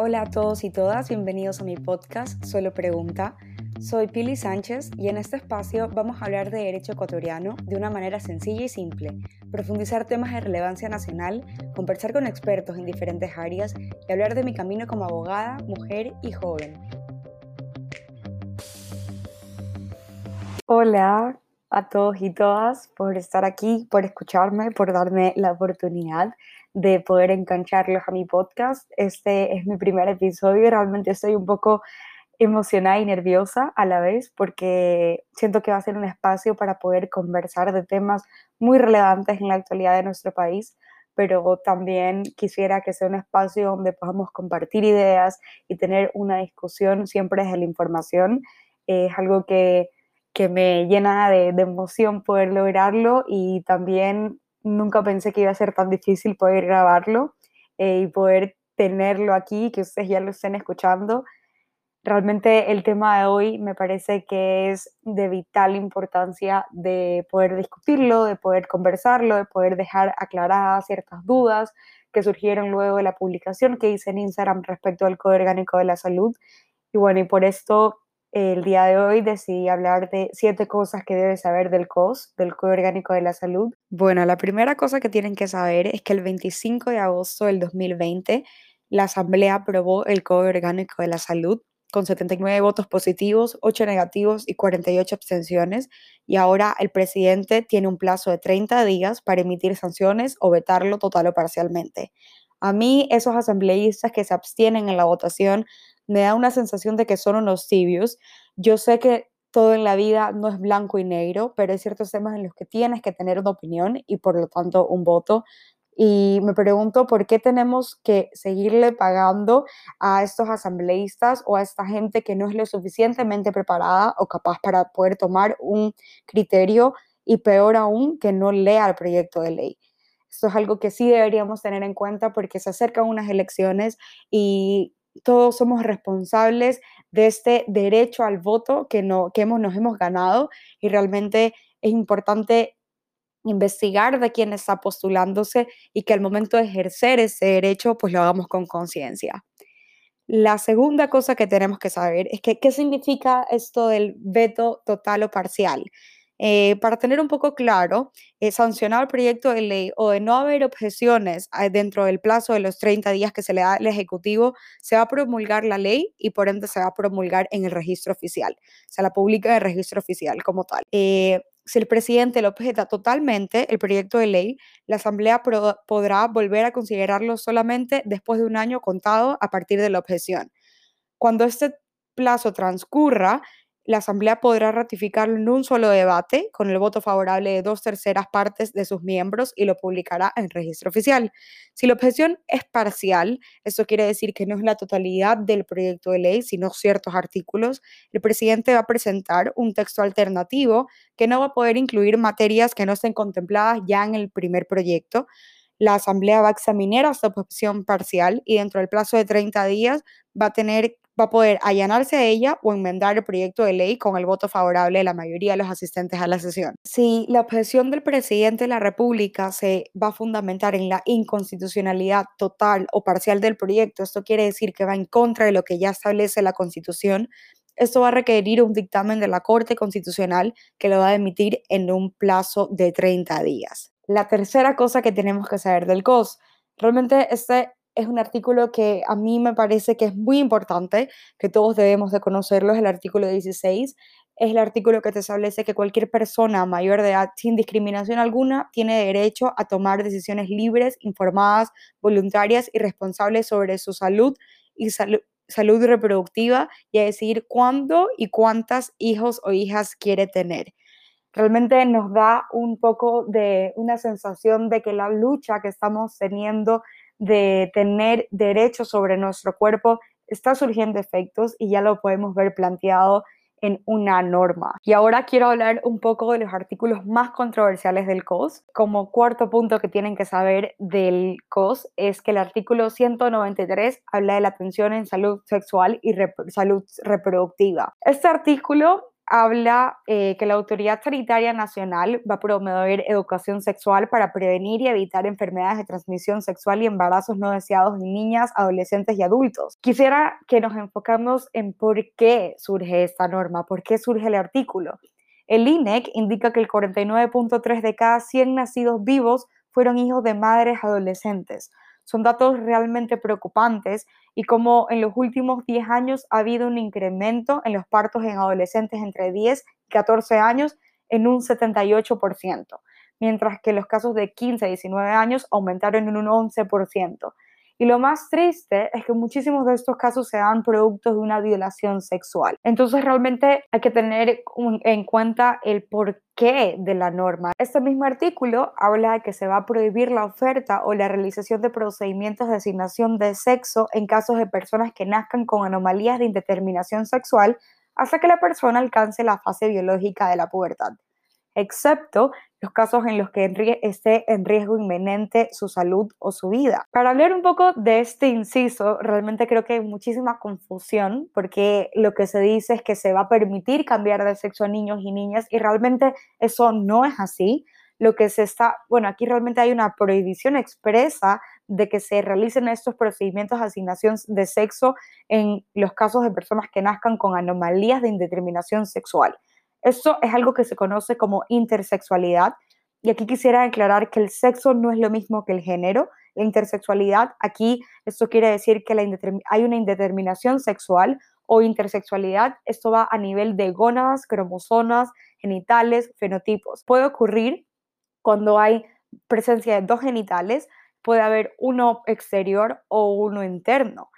Hola a todos y todas, bienvenidos a mi podcast Solo Pregunta. Soy Pili Sánchez y en este espacio vamos a hablar de derecho ecuatoriano de una manera sencilla y simple, profundizar temas de relevancia nacional, conversar con expertos en diferentes áreas y hablar de mi camino como abogada, mujer y joven. Hola a todos y todas por estar aquí, por escucharme, por darme la oportunidad de poder engancharlos a mi podcast. Este es mi primer episodio realmente estoy un poco emocionada y nerviosa a la vez porque siento que va a ser un espacio para poder conversar de temas muy relevantes en la actualidad de nuestro país, pero también quisiera que sea un espacio donde podamos compartir ideas y tener una discusión siempre desde la información. es algo que, que me llena de, de emoción poder lograrlo y también nunca pensé que iba a ser tan difícil poder grabarlo eh, y poder tenerlo aquí, que ustedes ya lo estén escuchando. Realmente el tema de hoy me parece que es de vital importancia de poder discutirlo, de poder conversarlo, de poder dejar aclaradas ciertas dudas que surgieron luego de la publicación que hice en Instagram respecto al Código Orgánico de la Salud. Y bueno, y por esto el día de hoy decidí hablar de siete cosas que debes saber del COS, del Código Orgánico de la Salud. Bueno, la primera cosa que tienen que saber es que el 25 de agosto del 2020 la Asamblea aprobó el Código Orgánico de la Salud con 79 votos positivos, 8 negativos y 48 abstenciones, y ahora el presidente tiene un plazo de 30 días para emitir sanciones o vetarlo total o parcialmente. A mí, esos asambleístas que se abstienen en la votación me da una sensación de que son unos tibios. Yo sé que todo en la vida no es blanco y negro, pero hay ciertos temas en los que tienes que tener una opinión y por lo tanto un voto. Y me pregunto por qué tenemos que seguirle pagando a estos asambleístas o a esta gente que no es lo suficientemente preparada o capaz para poder tomar un criterio y peor aún que no lea el proyecto de ley. Esto es algo que sí deberíamos tener en cuenta porque se acercan unas elecciones y todos somos responsables de este derecho al voto que, no, que hemos, nos hemos ganado y realmente es importante investigar de quién está postulándose y que al momento de ejercer ese derecho pues lo hagamos con conciencia. La segunda cosa que tenemos que saber es que qué significa esto del veto total o parcial. Eh, para tener un poco claro, eh, sancionar el proyecto de ley o de no haber objeciones ah, dentro del plazo de los 30 días que se le da al Ejecutivo, se va a promulgar la ley y por ende se va a promulgar en el registro oficial. Se la publica en el registro oficial como tal. Eh, si el presidente lo objeta totalmente, el proyecto de ley, la Asamblea podrá volver a considerarlo solamente después de un año contado a partir de la objeción. Cuando este plazo transcurra, la Asamblea podrá ratificarlo en un solo debate con el voto favorable de dos terceras partes de sus miembros y lo publicará en registro oficial. Si la objeción es parcial, eso quiere decir que no es la totalidad del proyecto de ley, sino ciertos artículos, el presidente va a presentar un texto alternativo que no va a poder incluir materias que no estén contempladas ya en el primer proyecto. La Asamblea va a examinar esta objeción parcial y dentro del plazo de 30 días va a tener va a poder allanarse a ella o enmendar el proyecto de ley con el voto favorable de la mayoría de los asistentes a la sesión. Si la objeción del presidente de la República se va a fundamentar en la inconstitucionalidad total o parcial del proyecto, esto quiere decir que va en contra de lo que ya establece la Constitución, esto va a requerir un dictamen de la Corte Constitucional que lo va a emitir en un plazo de 30 días. La tercera cosa que tenemos que saber del COS, realmente este es un artículo que a mí me parece que es muy importante, que todos debemos de conocerlo, es el artículo 16. Es el artículo que te establece que cualquier persona mayor de edad, sin discriminación alguna, tiene derecho a tomar decisiones libres, informadas, voluntarias y responsables sobre su salud y salud salud reproductiva y a decidir cuándo y cuántas hijos o hijas quiere tener. Realmente nos da un poco de una sensación de que la lucha que estamos teniendo de tener derechos sobre nuestro cuerpo está surgiendo efectos y ya lo podemos ver planteado en una norma. Y ahora quiero hablar un poco de los artículos más controversiales del COS. Como cuarto punto que tienen que saber del COS es que el artículo 193 habla de la atención en salud sexual y salud reproductiva. Este artículo habla eh, que la Autoridad Sanitaria Nacional va a promover educación sexual para prevenir y evitar enfermedades de transmisión sexual y embarazos no deseados en niñas, adolescentes y adultos. Quisiera que nos enfocamos en por qué surge esta norma, por qué surge el artículo. El INEC indica que el 49.3 de cada 100 nacidos vivos fueron hijos de madres adolescentes. Son datos realmente preocupantes y como en los últimos 10 años ha habido un incremento en los partos en adolescentes entre 10 y 14 años en un 78%, mientras que los casos de 15 a 19 años aumentaron en un 11%. Y lo más triste es que muchísimos de estos casos se dan productos de una violación sexual. Entonces realmente hay que tener en cuenta el porqué de la norma. Este mismo artículo habla de que se va a prohibir la oferta o la realización de procedimientos de asignación de sexo en casos de personas que nazcan con anomalías de indeterminación sexual hasta que la persona alcance la fase biológica de la pubertad excepto los casos en los que esté en riesgo inminente su salud o su vida. Para hablar un poco de este inciso, realmente creo que hay muchísima confusión porque lo que se dice es que se va a permitir cambiar de sexo a niños y niñas y realmente eso no es así. Lo que se está, bueno, aquí realmente hay una prohibición expresa de que se realicen estos procedimientos de asignación de sexo en los casos de personas que nazcan con anomalías de indeterminación sexual. Esto es algo que se conoce como intersexualidad. Y aquí quisiera aclarar que el sexo no es lo mismo que el género. La intersexualidad, aquí esto quiere decir que hay una indeterminación sexual o intersexualidad. Esto va a nivel de gónadas, cromosomas, genitales, fenotipos. Puede ocurrir cuando hay presencia de dos genitales, puede haber uno exterior o uno interno.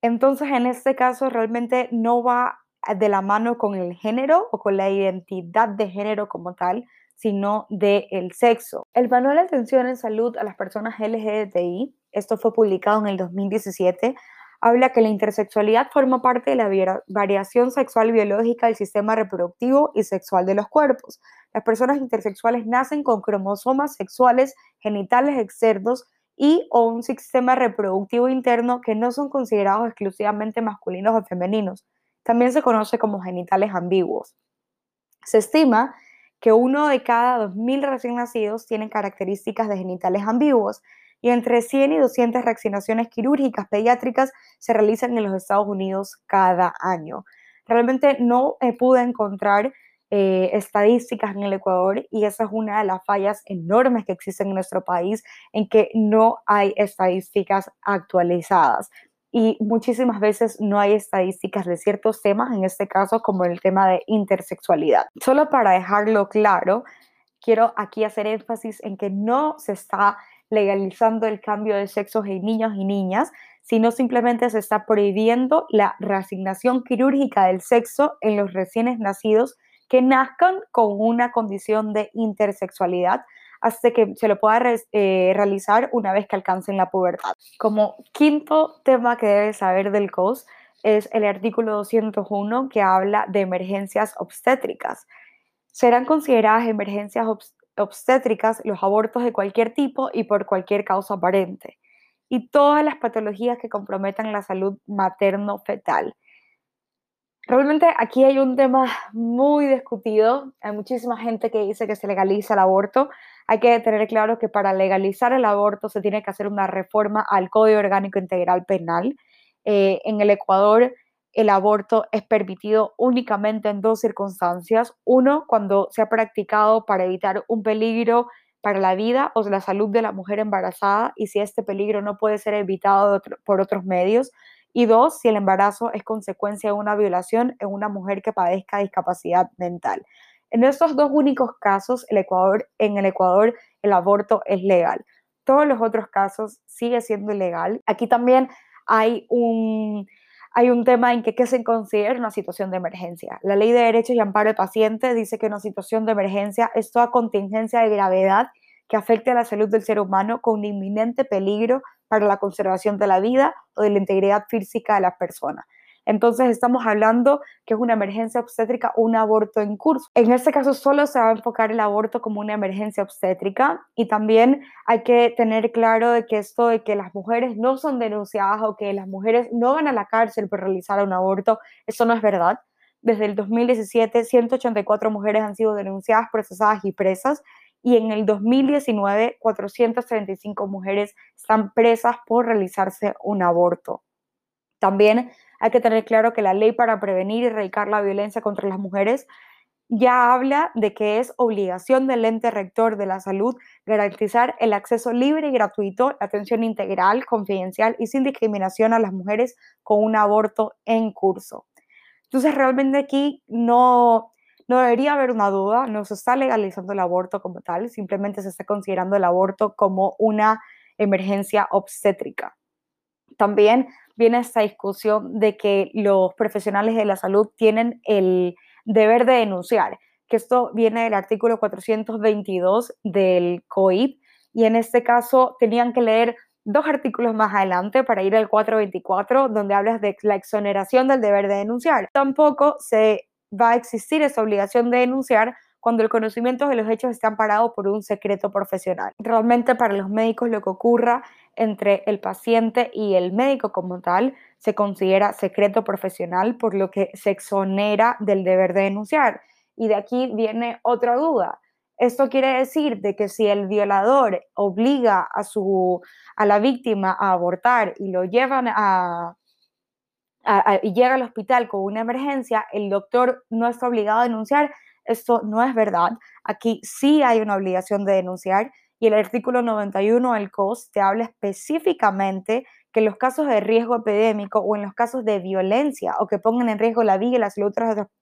Entonces, en este caso, realmente no va de la mano con el género o con la identidad de género como tal, sino del el sexo. El Manual de Atención en Salud a las Personas LGBTI, esto fue publicado en el 2017, habla que la intersexualidad forma parte de la variación sexual biológica del sistema reproductivo y sexual de los cuerpos. Las personas intersexuales nacen con cromosomas sexuales genitales externos y o un sistema reproductivo interno que no son considerados exclusivamente masculinos o femeninos, también se conoce como genitales ambiguos. Se estima que uno de cada 2.000 recién nacidos tiene características de genitales ambiguos y entre 100 y 200 reaccionaciones quirúrgicas pediátricas se realizan en los Estados Unidos cada año. Realmente no pude encontrar eh, estadísticas en el Ecuador y esa es una de las fallas enormes que existen en nuestro país en que no hay estadísticas actualizadas y muchísimas veces no hay estadísticas de ciertos temas, en este caso como el tema de intersexualidad. Solo para dejarlo claro, quiero aquí hacer énfasis en que no se está legalizando el cambio de sexos en niños y niñas, sino simplemente se está prohibiendo la reasignación quirúrgica del sexo en los recién nacidos que nazcan con una condición de intersexualidad hasta que se lo pueda eh, realizar una vez que alcancen la pubertad. Como quinto tema que debes saber del COS es el artículo 201 que habla de emergencias obstétricas. Serán consideradas emergencias obstétricas los abortos de cualquier tipo y por cualquier causa aparente y todas las patologías que comprometan la salud materno-fetal. Realmente aquí hay un tema muy discutido. Hay muchísima gente que dice que se legaliza el aborto. Hay que tener claro que para legalizar el aborto se tiene que hacer una reforma al Código Orgánico Integral Penal. Eh, en el Ecuador, el aborto es permitido únicamente en dos circunstancias. Uno, cuando se ha practicado para evitar un peligro para la vida o la salud de la mujer embarazada y si este peligro no puede ser evitado por otros medios. Y dos, si el embarazo es consecuencia de una violación en una mujer que padezca discapacidad mental. En estos dos únicos casos, el Ecuador, en el Ecuador el aborto es legal. Todos los otros casos sigue siendo ilegal. Aquí también hay un, hay un tema en que se considera una situación de emergencia. La Ley de Derechos y Amparo del Paciente dice que una situación de emergencia es toda contingencia de gravedad que afecte a la salud del ser humano con un inminente peligro para la conservación de la vida o de la integridad física de la persona. Entonces estamos hablando que es una emergencia obstétrica o un aborto en curso. En este caso solo se va a enfocar el aborto como una emergencia obstétrica y también hay que tener claro de que esto de que las mujeres no son denunciadas o que las mujeres no van a la cárcel por realizar un aborto, eso no es verdad. desde el 2017, 184 mujeres han sido denunciadas, procesadas y presas, y en el 2019, 435 mujeres están presas por realizarse un aborto. También hay que tener claro que la ley para prevenir y erradicar la violencia contra las mujeres ya habla de que es obligación del ente rector de la salud garantizar el acceso libre y gratuito, la atención integral, confidencial y sin discriminación a las mujeres con un aborto en curso. Entonces, realmente aquí no, no debería haber una duda, no se está legalizando el aborto como tal, simplemente se está considerando el aborto como una emergencia obstétrica. También viene esta discusión de que los profesionales de la salud tienen el deber de denunciar, que esto viene del artículo 422 del COIP, y en este caso tenían que leer dos artículos más adelante para ir al 424, donde hablas de la exoneración del deber de denunciar. Tampoco se va a existir esa obligación de denunciar cuando el conocimiento de los hechos está amparado por un secreto profesional. Realmente para los médicos lo que ocurra entre el paciente y el médico como tal se considera secreto profesional, por lo que se exonera del deber de denunciar. Y de aquí viene otra duda. Esto quiere decir de que si el violador obliga a, su, a la víctima a abortar y lo llevan a, y llega al hospital con una emergencia, el doctor no está obligado a denunciar, esto no es verdad. Aquí sí hay una obligación de denunciar y el artículo 91 del COS te habla específicamente que en los casos de riesgo epidémico o en los casos de violencia o que pongan en riesgo la vida y la salud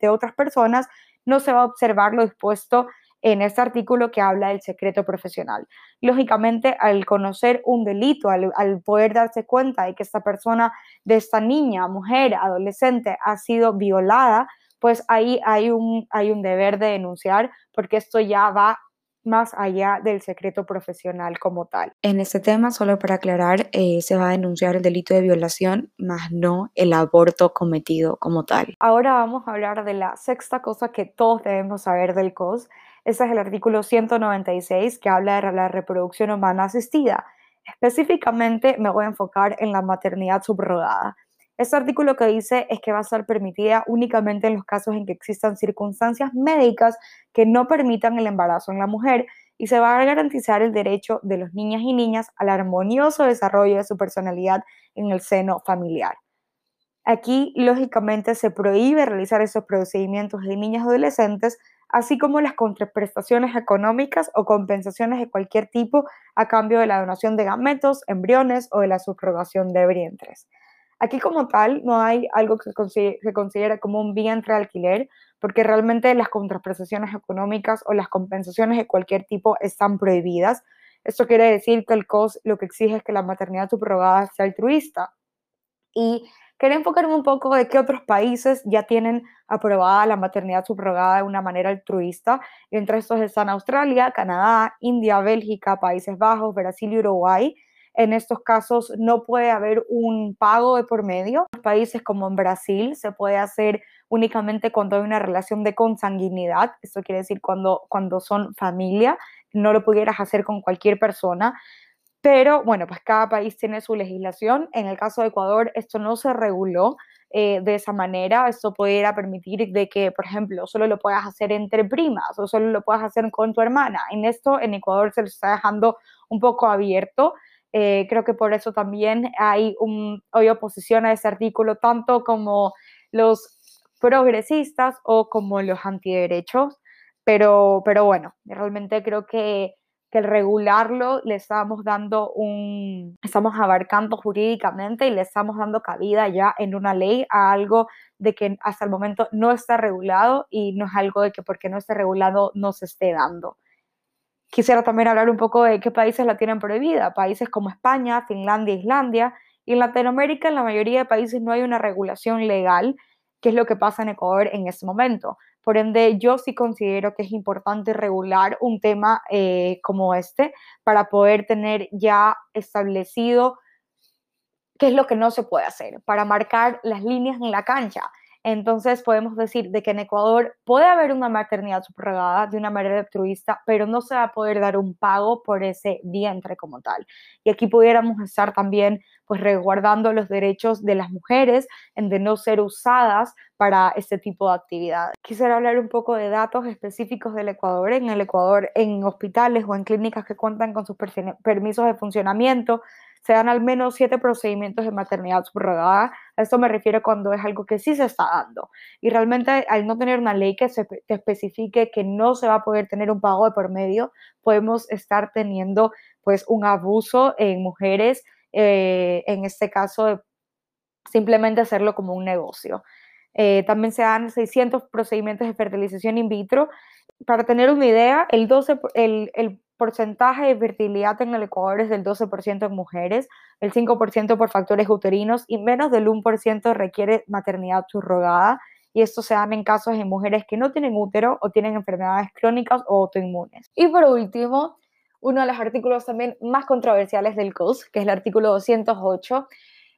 de otras personas, no se va a observar lo dispuesto en este artículo que habla del secreto profesional. Lógicamente, al conocer un delito, al, poder darse cuenta de que esta persona, de esta niña, mujer, adolescente, ha sido violada, pues ahí hay un, hay un deber de denunciar porque esto ya va más allá del secreto profesional como tal. En este tema, solo para aclarar, eh, se va a denunciar el delito de violación, más no el aborto cometido como tal. Ahora vamos a hablar de la sexta cosa que todos debemos saber del COS. Ese es el artículo 196 que habla de la reproducción humana asistida. Específicamente me voy a enfocar en la maternidad subrogada. Este artículo que dice es que va a ser permitida únicamente en los casos en que existan circunstancias médicas que no permitan el embarazo en la mujer y se va a garantizar el derecho de los niñas y niñas al armonioso desarrollo de su personalidad en el seno familiar. Aquí, lógicamente, se prohíbe realizar esos procedimientos de niñas adolescentes, así como las contraprestaciones económicas o compensaciones de cualquier tipo a cambio de la donación de gametos, embriones o de la subrogación de vientres. Aquí como tal no hay algo que se considere como un vientre alquiler, porque realmente las contraprestaciones económicas o las compensaciones de cualquier tipo están prohibidas. Esto quiere decir que el COS lo que exige es que la maternidad subrogada sea altruista. Y quería enfocarme un poco de qué otros países ya tienen aprobada la maternidad subrogada de una manera altruista. Entre estos están Australia, Canadá, India, Bélgica, Países Bajos, Brasil y Uruguay. En estos casos no puede haber un pago de por medio. En países como en Brasil se puede hacer únicamente cuando hay una relación de consanguinidad. Esto quiere decir cuando, cuando son familia. No lo pudieras hacer con cualquier persona. Pero bueno, pues cada país tiene su legislación. En el caso de Ecuador, esto no se reguló eh, de esa manera. Esto pudiera permitir de que, por ejemplo, solo lo puedas hacer entre primas o solo lo puedas hacer con tu hermana. En esto, en Ecuador se lo está dejando un poco abierto. Eh, creo que por eso también hay, un, hay oposición a ese artículo, tanto como los progresistas o como los antiderechos. Pero, pero bueno, realmente creo que, que regularlo le estamos dando un, estamos abarcando jurídicamente y le estamos dando cabida ya en una ley a algo de que hasta el momento no está regulado y no es algo de que porque no esté regulado no se esté dando. Quisiera también hablar un poco de qué países la tienen prohibida. Países como España, Finlandia, Islandia. Y en Latinoamérica, en la mayoría de países no hay una regulación legal, que es lo que pasa en Ecuador en este momento. Por ende, yo sí considero que es importante regular un tema eh, como este para poder tener ya establecido qué es lo que no se puede hacer, para marcar las líneas en la cancha. Entonces podemos decir de que en Ecuador puede haber una maternidad subrogada de una manera altruista, pero no se va a poder dar un pago por ese vientre como tal. Y aquí pudiéramos estar también pues resguardando los derechos de las mujeres en de no ser usadas para este tipo de actividades. Quisiera hablar un poco de datos específicos del Ecuador. En el Ecuador, en hospitales o en clínicas que cuentan con sus permisos de funcionamiento, se dan al menos siete procedimientos de maternidad subrogada. A esto me refiero cuando es algo que sí se está dando. Y realmente al no tener una ley que se especifique que no se va a poder tener un pago de por medio, podemos estar teniendo pues un abuso en mujeres, eh, en este caso simplemente hacerlo como un negocio. Eh, también se dan 600 procedimientos de fertilización in vitro. Para tener una idea, el, 12, el, el porcentaje de fertilidad en el Ecuador es del 12% en mujeres, el 5% por factores uterinos y menos del 1% requiere maternidad subrogada. Y esto se dan en casos de mujeres que no tienen útero o tienen enfermedades crónicas o autoinmunes. Y por último, uno de los artículos también más controversiales del COS, que es el artículo 208,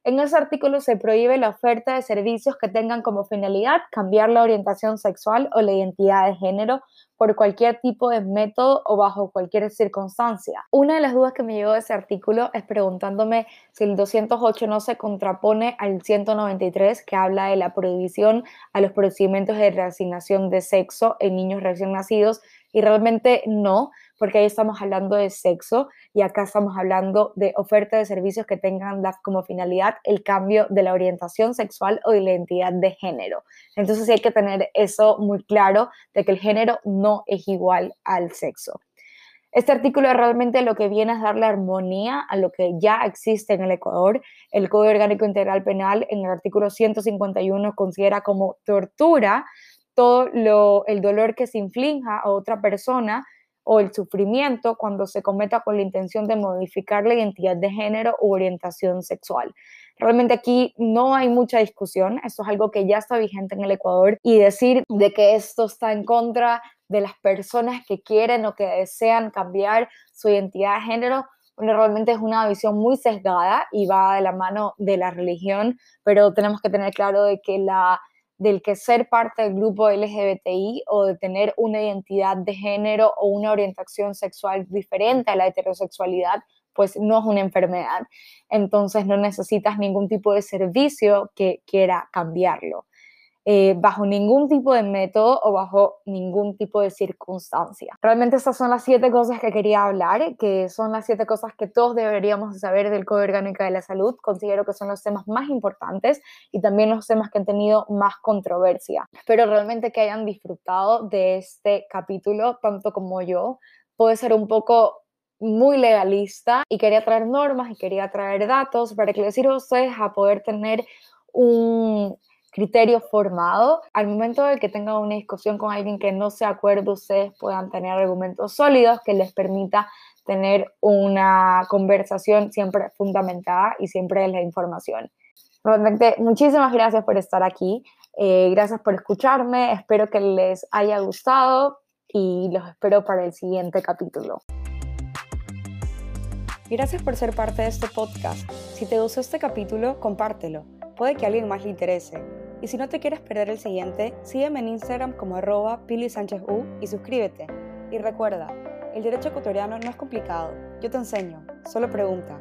en ese artículo se prohíbe la oferta de servicios que tengan como finalidad cambiar la orientación sexual o la identidad de género por cualquier tipo de método o bajo cualquier circunstancia. Una de las dudas que me llegó de ese artículo es preguntándome si el 208 no se contrapone al 193 que habla de la prohibición a los procedimientos de reasignación de sexo en niños recién nacidos y realmente no, porque ahí estamos hablando de sexo y acá estamos hablando de oferta de servicios que tengan como finalidad el cambio de la orientación sexual o de la identidad de género. Entonces hay que tener eso muy claro de que el género no es igual al sexo. Este artículo realmente lo que viene es darle armonía a lo que ya existe en el Ecuador. El Código Orgánico Integral Penal en el artículo 151 considera como tortura todo lo, el dolor que se inflinja a otra persona o el sufrimiento cuando se cometa con la intención de modificar la identidad de género u orientación sexual. Realmente aquí no hay mucha discusión, esto es algo que ya está vigente en el Ecuador y decir de que esto está en contra de las personas que quieren o que desean cambiar su identidad de género, bueno, realmente es una visión muy sesgada y va de la mano de la religión, pero tenemos que tener claro de que la del que ser parte del grupo LGBTI o de tener una identidad de género o una orientación sexual diferente a la heterosexualidad, pues no es una enfermedad. Entonces no necesitas ningún tipo de servicio que quiera cambiarlo. Eh, bajo ningún tipo de método o bajo ningún tipo de circunstancia. Realmente estas son las siete cosas que quería hablar, que son las siete cosas que todos deberíamos saber del Código Orgánico de la Salud. Considero que son los temas más importantes y también los temas que han tenido más controversia. Espero realmente que hayan disfrutado de este capítulo, tanto como yo. Puede ser un poco muy legalista y quería traer normas y quería traer datos para que les sirva a ustedes a poder tener un, criterio formado. Al momento de que tengan una discusión con alguien que no se acuerde, ustedes puedan tener argumentos sólidos que les permita tener una conversación siempre fundamentada y siempre en la información. Realmente, muchísimas gracias por estar aquí. Eh, gracias por escucharme. Espero que les haya gustado y los espero para el siguiente capítulo. Gracias por ser parte de este podcast. Si te gustó este capítulo, compártelo. Puede que a alguien más le interese. Y si no te quieres perder el siguiente, sígueme en Instagram como arroba Pili Sánchez U y suscríbete. Y recuerda, el derecho ecuatoriano no es complicado. Yo te enseño. Solo pregunta.